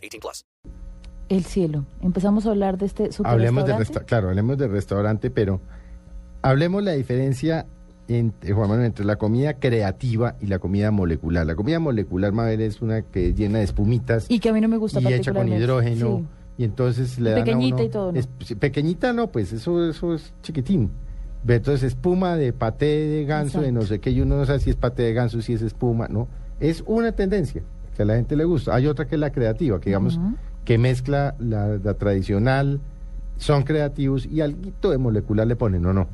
18 plus. El cielo. Empezamos a hablar de este super Hablemos de restaurante. resta- claro, hablemos de restaurante, pero hablemos la diferencia entre, Juan Manuel, entre la comida creativa y la comida molecular. La comida molecular, Mabel, es una que es llena de espumitas Y que a mí no me gusta y hecha con hidrógeno. Sí. Y entonces le dan a Pequeñita uno- y todo, ¿no? es- pequeñita no, pues eso, eso es chiquitín. Ve, Entonces espuma de paté de ganso, de no sé qué, y uno no sabe si es paté de ganso, si es espuma, ¿no? Es una tendencia que a la gente le gusta. Hay otra que es la creativa, que digamos, que mezcla la, la tradicional, son creativos y algo de molecular le ponen, ¿o no?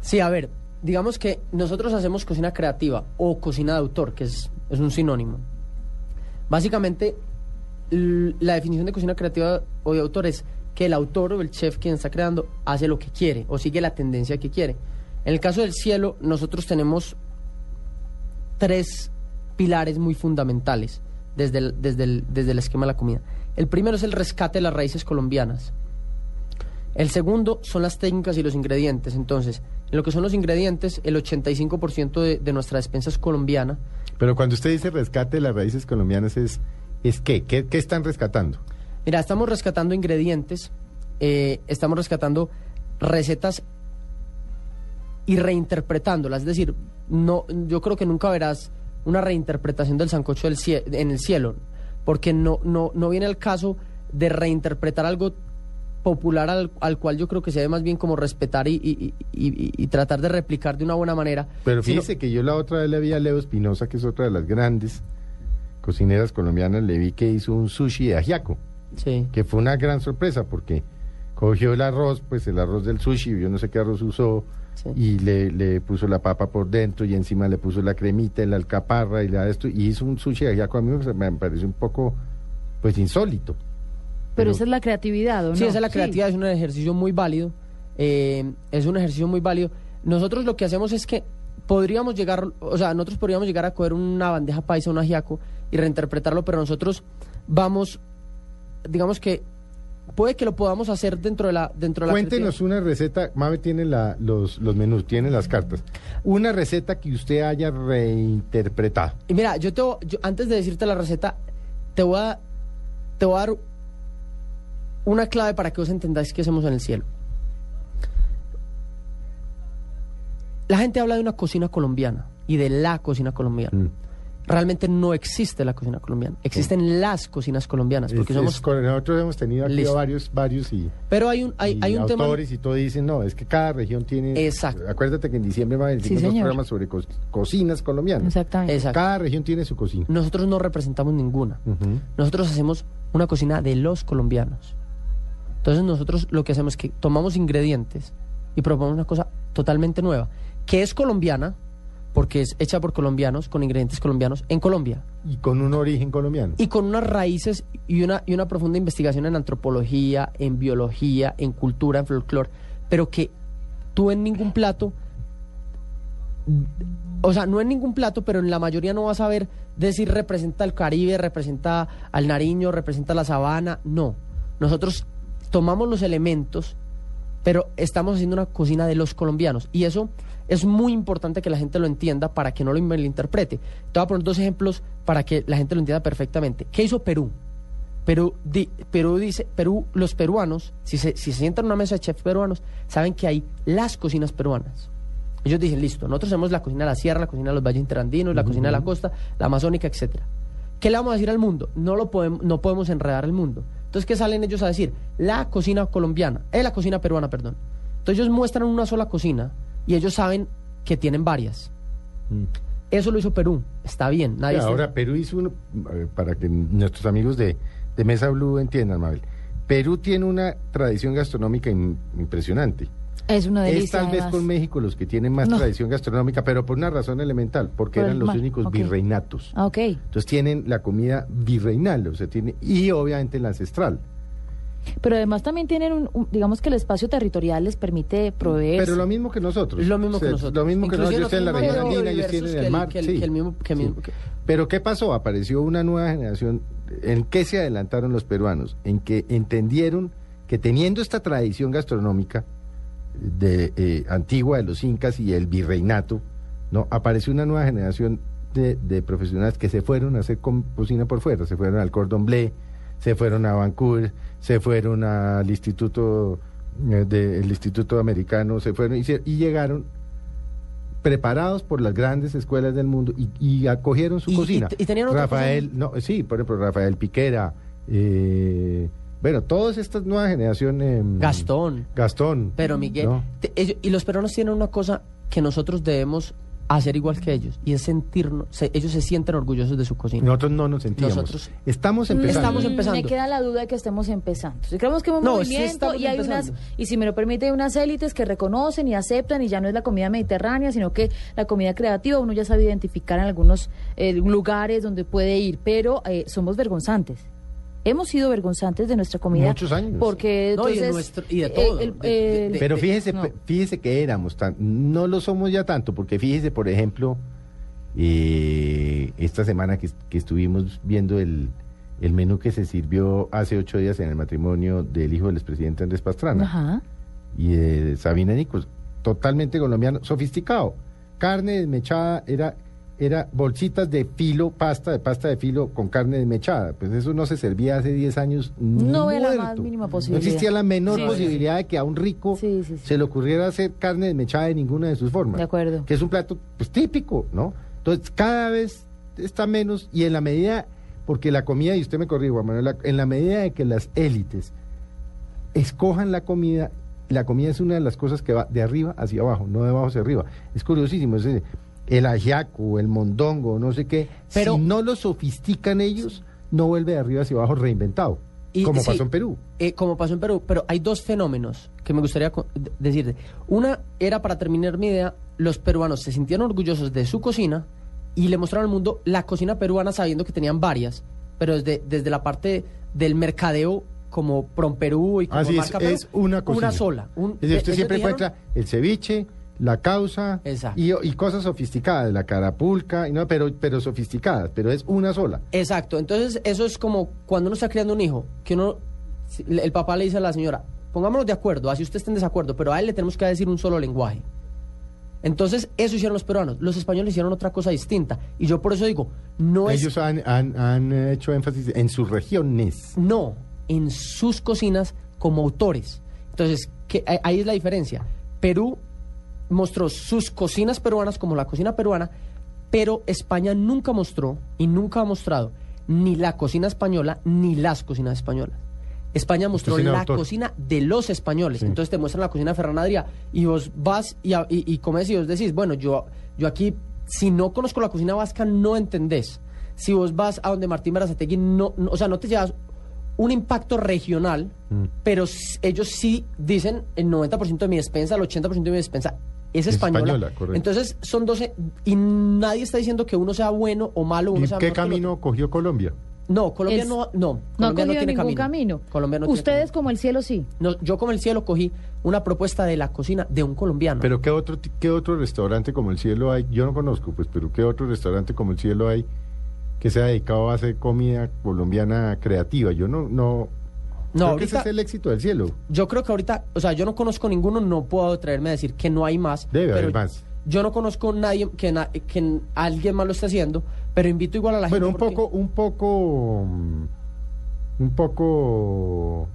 Sí, a ver, digamos que nosotros hacemos cocina creativa o cocina de autor, que es, es un sinónimo. Básicamente, la definición de cocina creativa o de autor es que el autor o el chef quien está creando hace lo que quiere o sigue la tendencia que quiere. En el caso del cielo, nosotros tenemos tres pilares muy fundamentales desde el, desde el, desde el esquema de la comida. El primero es el rescate de las raíces colombianas. El segundo son las técnicas y los ingredientes. Entonces, en lo que son los ingredientes, el 85% de, de nuestra despensa es colombiana. Pero cuando usted dice rescate de las raíces colombianas, ¿es, es qué? qué? ¿Qué están rescatando? Mira, estamos rescatando ingredientes, eh, estamos rescatando recetas y reinterpretándolas. Es decir, no, yo creo que nunca verás una reinterpretación del sancocho del cie- en el cielo, porque no, no, no viene el caso de reinterpretar algo popular al, al cual yo creo que se debe más bien como respetar y, y- y- tratar de replicar de una buena manera. Pero sino- fíjese que yo la otra vez le vi a Leo Espinosa, que es otra de las grandes cocineras colombianas, le vi que hizo un sushi de ajiaco, Sí. que fue una gran sorpresa porque cogió el arroz, pues el arroz del sushi, yo no sé qué arroz usó, Sí. y le, le puso la papa por dentro y encima le puso la cremita y la alcaparra y la esto, y hizo un sushi de ajiaco. A mí me, pareció un poco, pues insólito. Pero esa es la creatividad, ¿o no? Sí, esa es la creatividad, es un ejercicio muy válido. eh, es un ejercicio muy válido. Nosotros lo que hacemos es que podríamos llegar, o sea, nosotros podríamos llegar a coger una bandeja paisa, un ajiaco y reinterpretarlo, pero nosotros vamos, digamos que puede que lo podamos hacer dentro de la dentro de la Cuéntenos una receta, Mabe tiene la, los, los menús, tiene las cartas. Una receta que usted haya reinterpretado. Y mira, yo te yo- antes de decirte la receta, te voy a te voy a dar una clave para que vos entendáis qué hacemos en el cielo. La gente habla de una cocina colombiana y de la cocina colombiana. Mm. Realmente no existe la cocina colombiana, existen las cocinas colombianas, porque Es- somos es con- nosotros hemos tenido aquí Listo. varios, varios y, pero hay un hay, y hay un tema autores y todo dicen, no, es que cada región tiene... Exacto. Acuérdate que en diciembre va a haber Sí, dos señor. programas sobre co- cocinas colombianas. Exactamente. Exacto. Cada región tiene su cocina. nosotros no representamos ninguna. Nosotros hacemos una cocina de los colombianos. Entonces nosotros lo que hacemos es que tomamos ingredientes y proponemos una cosa totalmente nueva, que es colombiana, porque es hecha por colombianos, con ingredientes colombianos, en Colombia. Y con un origen colombiano. Y con unas raíces y una, y una profunda investigación en antropología, en biología, en cultura, en folclore, pero que tú en ningún plato, o sea, no en ningún plato, pero en la mayoría no vas a ver decir representa el Caribe, representa al Nariño, representa la sabana, no. Nosotros tomamos los elementos, pero estamos haciendo una cocina de los colombianos y eso es muy importante que la gente lo entienda para que no lo malinterprete. Te voy a poner dos ejemplos para que la gente lo entienda perfectamente. ¿Qué hizo Perú? Perú, di- Perú dice, Perú, los peruanos, si se, si se sientan en una mesa de chefs peruanos, saben que hay las cocinas peruanas. Ellos dicen, listo, nosotros hacemos la cocina de la sierra, la cocina de los valles interandinos, la cocina de la costa, la amazónica, etcétera. ¿Qué le vamos a decir al mundo? No lo podemos, no podemos enredar al mundo. Entonces, ¿qué salen ellos a decir? La cocina colombiana, eh, la cocina peruana, perdón. Entonces ellos muestran una sola cocina y ellos saben que tienen varias. Mm. Eso lo hizo Perú, está bien. Nadie está- ahora, Perú hizo uno, para que nuestros amigos de, de Mesa Blue entiendan, Mabel. Perú tiene una tradición gastronómica im- impresionante. Es una delicia. Es tal vez además. con México los que tienen más No. tradición gastronómica, pero por una razón elemental, porque Por eran los mar, únicos virreinatos. Ah, ok. Entonces tienen la comida virreinal, o sea, tiene, y obviamente la ancestral. Pero además también tienen, un, un- digamos que el espacio territorial les permite proveer. Pero lo mismo que nosotros. Lo mismo O sea, que nosotros. Lo mismo que nosotros. Yo estoy en la región ellos tienen el mar. Pero ¿qué pasó? Apareció una nueva generación. ¿En qué se adelantaron los peruanos? En que entendieron que teniendo esta tradición gastronómica de eh, antigua de los incas y el virreinato, no apareció una nueva generación de, de profesionales que se fueron a hacer cocina por fuera, se fueron al Cordon Bleu, se fueron a Vancouver, se fueron al instituto eh, del instituto americano, se fueron y, se- y llegaron preparados por las grandes escuelas del mundo y, y acogieron su Y- cocina. y tenían Rafael, no, sí, por ejemplo, Rafael Piquera, eh, bueno, todas estas nuevas generaciones. em, Gastón. Gastón. Pero Miguel, ¿no? te- ellos- y los peruanos tienen una cosa que nosotros debemos hacer igual que ellos, y es sentirnos, se- ellos se sienten orgullosos de su cocina. Nosotros no nos sentíamos. Nosotros- Estamos Mm, empezando. Estamos empezando. Me queda la duda de que estemos empezando. Si creemos que hay un No, movimiento y hay empezando. unas, y si me lo permite, hay unas élites que reconocen y aceptan y ya no es la comida mediterránea, sino que la comida creativa uno ya sabe identificar en algunos eh, lugares donde puede ir, pero eh, somos vergonzantes. Hemos sido vergonzantes de nuestra comida. Muchos años. Porque No, y de entonces, nuestro- y de eh, todo, el- de- Pero fíjese, no. fíjese que éramos tan, no lo somos ya tanto, porque fíjese, por ejemplo, eh, esta semana que, que estuvimos viendo el, el menú que se sirvió hace ocho días en el matrimonio del hijo del expresidente Andrés Pastrana Ajá. y de Sabina Nicos, totalmente colombiano, sofisticado. Carne desmechada era era bolsitas de filo, pasta de pasta de filo con carne desmechada. Pues eso no se servía hace 10 años. No veo la más mínima No posibilidad. existía la menor Sí, sí, posibilidad de que a un rico Sí, se le ocurriera hacer carne desmechada de ninguna de sus formas. De acuerdo. Que es un plato pues, típico, ¿no? Entonces, cada vez está menos y en la medida, porque la comida, y usted me corrige, Juan Manuel, en la medida de que las élites escojan la comida, la comida es una de las cosas que va de arriba hacia abajo, no de abajo hacia arriba. Es curiosísimo, es decir, el ajiaco, el mondongo, no sé qué, Pero- si no lo sofistican ellos, no vuelve de arriba hacia abajo reinventado, Y- como sí. pasó en Perú. Eh, como pasó en Perú, pero hay dos fenómenos que me gustaría decirte. Una era, para terminar mi idea, los peruanos se sintieron orgullosos de su cocina y le mostraron al mundo la cocina peruana sabiendo que tenían varias, pero desde, desde la parte del mercadeo como Prom Perú y como Así es, marca Perú, es una cocina. Una sola. Un- Es decir, usted ellos siempre dijeron- encuentra el ceviche, la causa y, y cosas sofisticadas, la carapulca, y no, pero, pero sofisticadas, pero es una sola. Exacto, entonces eso es como cuando uno está criando un hijo, que uno, el papá le dice a la señora, pongámonos de acuerdo, así usted esté en desacuerdo, pero a él le tenemos que decir un solo lenguaje. Entonces eso hicieron los peruanos, los españoles hicieron otra cosa distinta, y yo por eso digo, no es... Ellos han, han- han hecho énfasis en sus regiones. No, en sus cocinas como autores. Entonces, ¿qué- ahí- ahí es la diferencia. Perú mostró sus cocinas peruanas como la cocina peruana, pero España nunca mostró y nunca ha mostrado ni la cocina española ni las cocinas españolas. España mostró Cocina la autor. cocina de los españoles. Sí. Entonces te muestran la cocina de Ferran Adrià y vos vas y, y, y comes y vos decís, bueno, yo, yo aquí, si no conozco la cocina vasca, no entendés. Si vos vas a donde Martín Berazategui, no, no- o sea, no te llevas un impacto regional, Mm. pero ellos sí dicen el 90% de mi despensa, el 80% de mi despensa es Es española. española, correcto. Entonces son 12 y nadie está diciendo que uno sea bueno o malo. Uno ¿Y sea qué camino cogió Colombia? No, Colombia Es- no, no. No ha Colombia tiene ningún camino. Colombia no tiene Ustedes camino. como el cielo sí. No, yo como el cielo cogí una propuesta de la cocina de un colombiano. Pero ¿qué otro, qué otro restaurante como el cielo hay? Yo no conozco, pues, pero ¿qué otro restaurante como el cielo hay que sea dedicado a hacer comida colombiana creativa? Yo no, no. No, creo que ese es el éxito del cielo. Yo creo que ahorita, o sea, yo no conozco ninguno, no puedo atreverme a decir que no hay más. Debe pero haber más. Yo no conozco nadie que, na- que alguien más lo esté haciendo, pero invito igual a la Bueno, un gente. porque- poco, un poco, mm, un poco.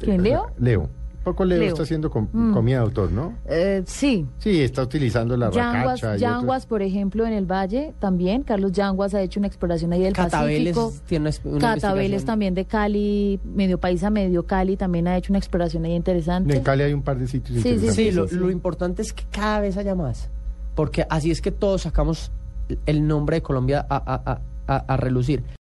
¿Quién, Leo? Leo. Poco Leo, Leo. está haciendo com- Mm. comida de autor, ¿no? Eh, sí. Sí, está utilizando la Yanguas, racacha. y Yanguas, otros- por ejemplo, en el Valle también. Carlos Yanguas ha hecho una exploración ahí del Catabeles Pacífico. tiene una, Catabeles también de Cali, medio paisa, medio Cali, también ha hecho una exploración ahí interesante. En Cali hay un par de sitios Sí, sí, interesantes. Sí, lo, sí. lo importante es que cada vez haya más, porque así es que todos sacamos el nombre de Colombia a, a- a- a- a relucir.